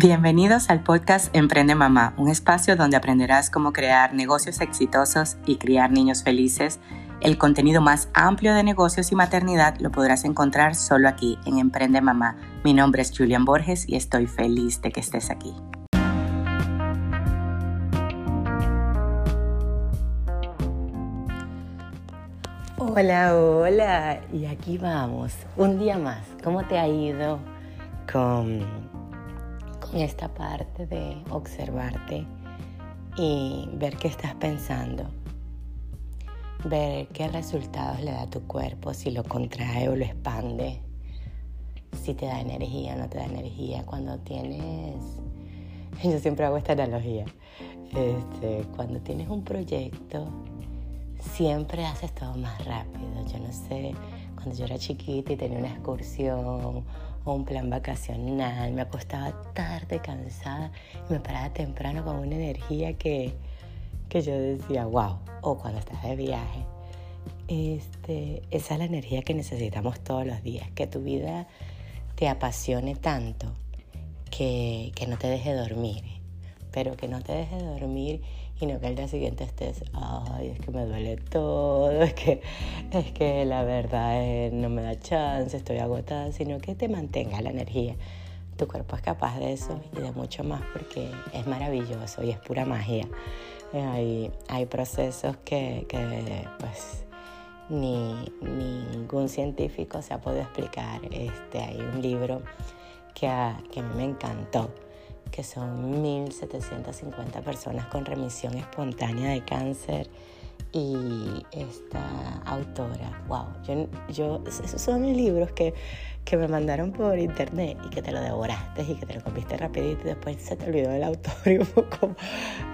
Bienvenidos al podcast Emprende Mamá, un espacio donde aprenderás cómo crear negocios exitosos y criar niños felices. El contenido más amplio de negocios y maternidad lo podrás encontrar solo aquí en Emprende Mamá. Mi nombre es Julian Borges y estoy feliz de que estés aquí. Hola, hola, y aquí vamos, un día más. ¿Cómo te ha ido con, esta parte de observarte y ver qué estás pensando? Ver qué resultados le da a tu cuerpo, si lo contrae o lo expande, si te da energía o no te da energía. Cuando tienes, yo siempre hago esta analogía, este, cuando tienes un proyecto, siempre haces todo más rápido. Yo no sé, cuando yo era chiquita y tenía una excursión un plan vacacional, me acostaba tarde, cansada y me paraba temprano con una energía que, que yo decía, wow, o cuando estás de viaje. Este, esa es la energía que necesitamos todos los días, que tu vida te apasione tanto que, que no te deje dormir, pero que no te deje dormir y no que al día siguiente estés, ay, es que me duele todo, es que, es que la verdad no me da chance, estoy agotada, sino que te mantenga la energía. Tu cuerpo es capaz de eso y de mucho más porque es maravilloso y es pura magia. Eh, hay, hay procesos que, que pues, ni, ningún científico se ha podido explicar. Este, hay un libro que que a mí me encantó, que son 1.750 personas con remisión espontánea de cáncer y esta autora, wow, yo, yo, esos son libros que, que me mandaron por internet y que te lo devoraste y que te lo comiste rapidito y después se te olvidó el autor y poco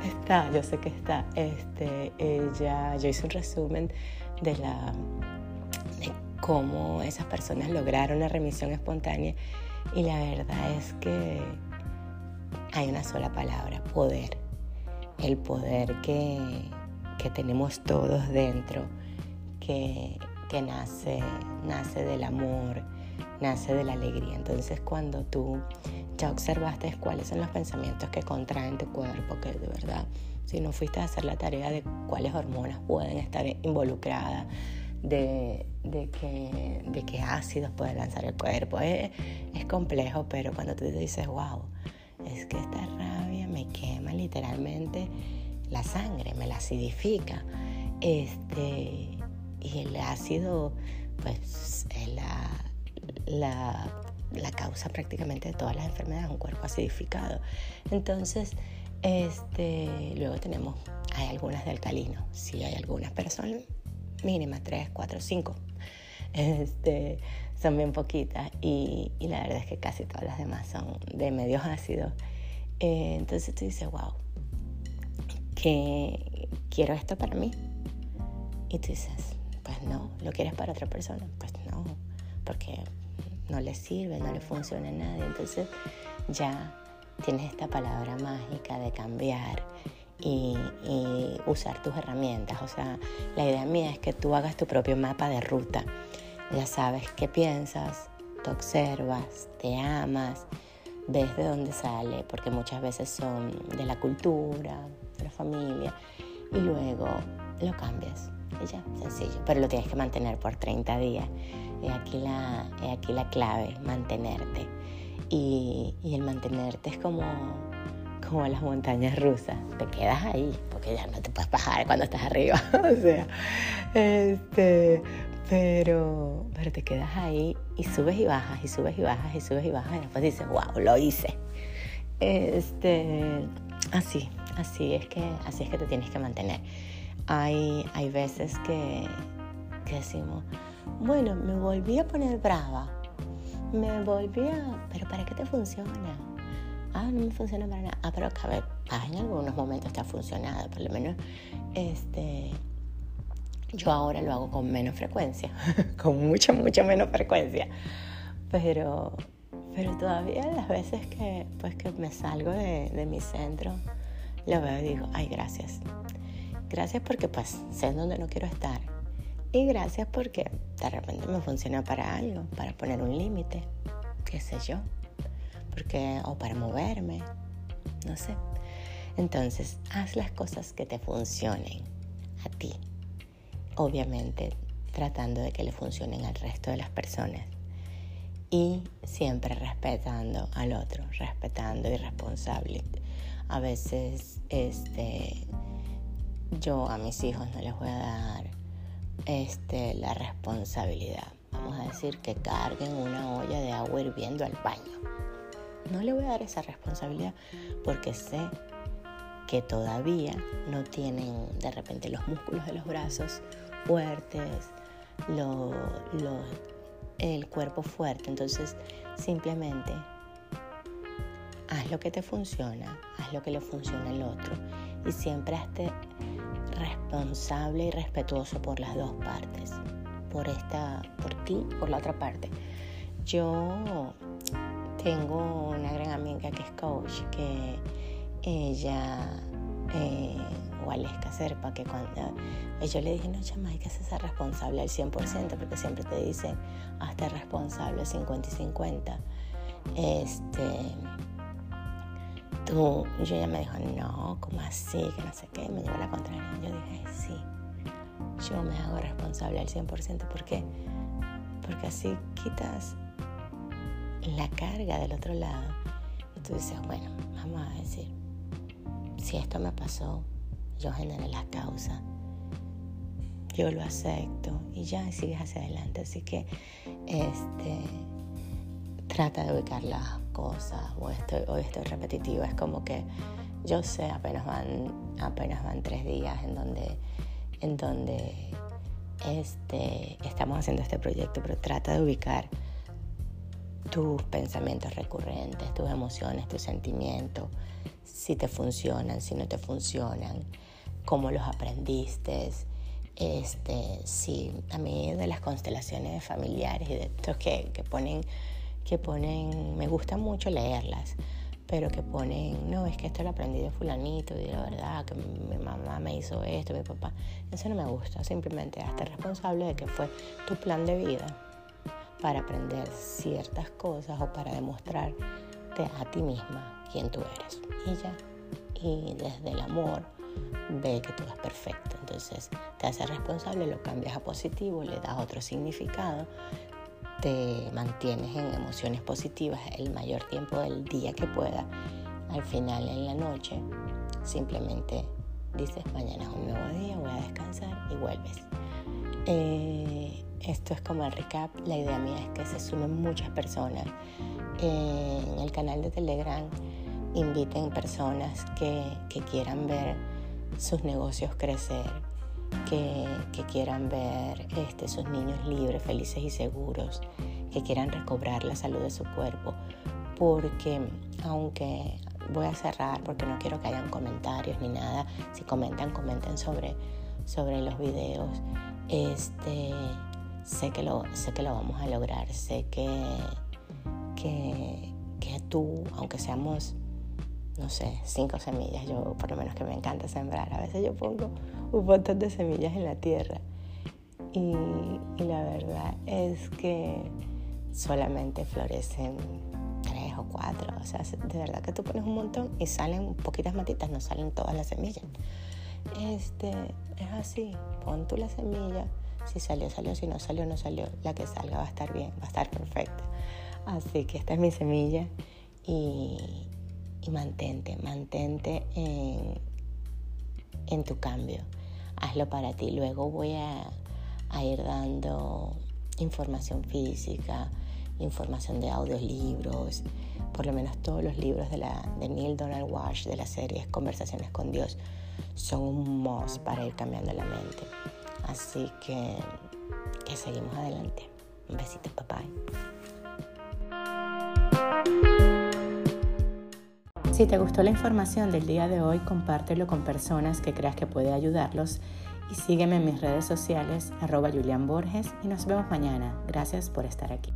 está, yo sé que está, este, ella, yo hice un resumen de la de cómo esas personas lograron la remisión espontánea y la verdad es que hay una sola palabra, poder. El poder que, que tenemos todos dentro, que, que, nace, nace del amor, nace de la alegría. Entonces cuando tú ya observaste cuáles son los pensamientos que contraen tu cuerpo, que de verdad, si no fuiste a hacer la tarea de cuáles hormonas pueden estar involucradas, de, de, qué, de qué ácidos puede lanzar el cuerpo, es, es complejo, pero cuando tú dices, wow, es que esta rabia me quema literalmente la sangre, me la acidifica. Este, y el ácido, pues, es la, la, la, causa prácticamente de todas las enfermedades, un cuerpo acidificado. Entonces, este, luego tenemos, hay algunas de alcalino, sí hay algunas, pero son mínimas, 3, 4, 5. Este, son bien poquitas y, y, la verdad es que casi todas las demás son de medios ácidos. Eh, entonces tú dices, wow, que quiero esto para mí. Y tú dices, pues no, ¿lo quieres para otra persona? Pues no, porque no le sirve, no le funciona a nadie. Entonces ya tienes esta palabra mágica de cambiar y, y, usar tus herramientas. O sea, la idea mía es que tú hagas tu propio mapa de ruta ya sabes qué piensas, te observas, te amas, ves de dónde sale, porque muchas veces son de la cultura, de la familia, y luego lo cambias. Y ya, sencillo. Pero lo tienes que mantener por 30 días. Y aquí la, aquí la clave, mantenerte. Y, y el mantenerte es como, como las montañas rusas. Te quedas ahí, ya no te puedes bajar cuando estás arriba. o sea, este, pero, pero te quedas ahí y subes y bajas y subes y bajas y subes y bajas y después dices, wow, lo hice. Este, así, así es que, así es que te tienes que mantener. Hay, hay veces que, que decimos, bueno, me volví a poner brava, me volví a, pero ¿para qué te funciona? Ah, no me funciona para nada. Ah, pero a ver, en algunos momentos te ha funcionado, por lo menos, este, yo ahora lo hago con menos frecuencia, con mucha, mucha menos frecuencia. Pero, pero todavía las veces que, pues, que me salgo de, mi centro, lo veo y digo, ay, gracias. Gracias porque pues sé dónde no quiero estar. Y gracias porque de repente me funciona para algo, para poner un límite, qué sé yo. Porque, o para moverme, no sé. Entonces, haz las cosas que te funcionen a ti. Obviamente, tratando de que le funcionen al resto de las personas. Y siempre respetando al otro, respetando y responsable. A veces, este, yo a mis hijos no les voy a dar este, la responsabilidad. Vamos a decir que carguen una olla de agua hirviendo al baño. No le voy a dar esa responsabilidad porque sé que todavía no tienen de repente los músculos de los brazos fuertes, el cuerpo fuerte. Entonces simplemente haz lo que te funciona, haz lo que le funciona al otro y siempre hazte responsable y respetuoso por las dos partes, por esta, por ti, por la otra parte. Yo tengo una gran amiga que es coach, que ella, eh, Waleska Serpa, que cuando yo le dije, no, chama, hay que ser responsable al 100%, porque siempre te dicen, hasta responsable 50 y 50. Este, tú, yo ella me dijo, no, ¿cómo así? Que no sé qué, me llevó la contraria. Yo dije, sí, yo me hago responsable al 100%. ¿Por qué? Porque así quitas la carga del otro lado. Y tú dices, bueno, vamos a decir, si esto me pasó, yo generé la causa, yo lo acepto y ya sigues hacia adelante. Así que este, trata de ubicar las cosas. O estoy, hoy estoy repetitiva. Es como que yo sé, apenas van, apenas van tres días en donde, en donde este, estamos haciendo este proyecto, pero trata de ubicar tus pensamientos recurrentes, tus emociones, tus sentimientos, si te funcionan, si no te funcionan, cómo los aprendiste. Este, sí, a mí de las constelaciones familiares y de estos que, que ponen, que ponen, me gusta mucho leerlas, pero que ponen, no, es que esto lo aprendí de fulanito y de verdad que mi mamá me hizo esto, mi papá, eso no me gusta, simplemente hazte responsable de que fue tu plan de vida para aprender ciertas cosas o para demostrarte a ti misma quién tú eres. Y ya, y desde el amor ve que todo es perfecto. Entonces te haces responsable, lo cambias a positivo, le das otro significado, te mantienes en emociones positivas el mayor tiempo del día que pueda. Al final, en la noche, simplemente dices, mañana es un nuevo día, voy a descansar y vuelves. Eh, esto es como el recap. La idea mía es que se sumen muchas personas. en el canal de Telegram inviten personas que, quieran ver sus negocios crecer, que, quieran ver este, sus niños libres, felices y seguros, que quieran recobrar la salud de su cuerpo. Porque aunque voy a cerrar porque no quiero que hayan comentarios ni nada, si comentan, comenten sobre, sobre los videos. Este, sé que lo, sé que lo vamos a lograr, sé que, que, que tú, aunque seamos, no sé, cinco semillas, yo por lo menos que me encanta sembrar, a veces yo pongo un montón de semillas en la tierra y, y la verdad es que solamente florecen tres o cuatro, o sea, de verdad que tú pones un montón y salen poquitas matitas, no salen todas las semillas. Este, es así, pon tú la semilla si salió, salió, si no salió, no salió. La que salga va a estar bien, va a estar perfecta. Así que esta es mi semilla y, mantente, mantente en, en, tu cambio. Hazlo para ti. Luego voy a, ir dando información física, información de audiolibros, por lo menos todos los libros de, la, de Neil Donald Walsh de la serie Conversaciones con Dios son un must para ir cambiando la mente. Así que, que seguimos adelante. Un besito, papá. Si te gustó la información del día de hoy, compártelo con personas que creas que puede ayudarlos y sígueme en mis redes sociales, arroba Julián Borges, y nos vemos mañana. Gracias por estar aquí.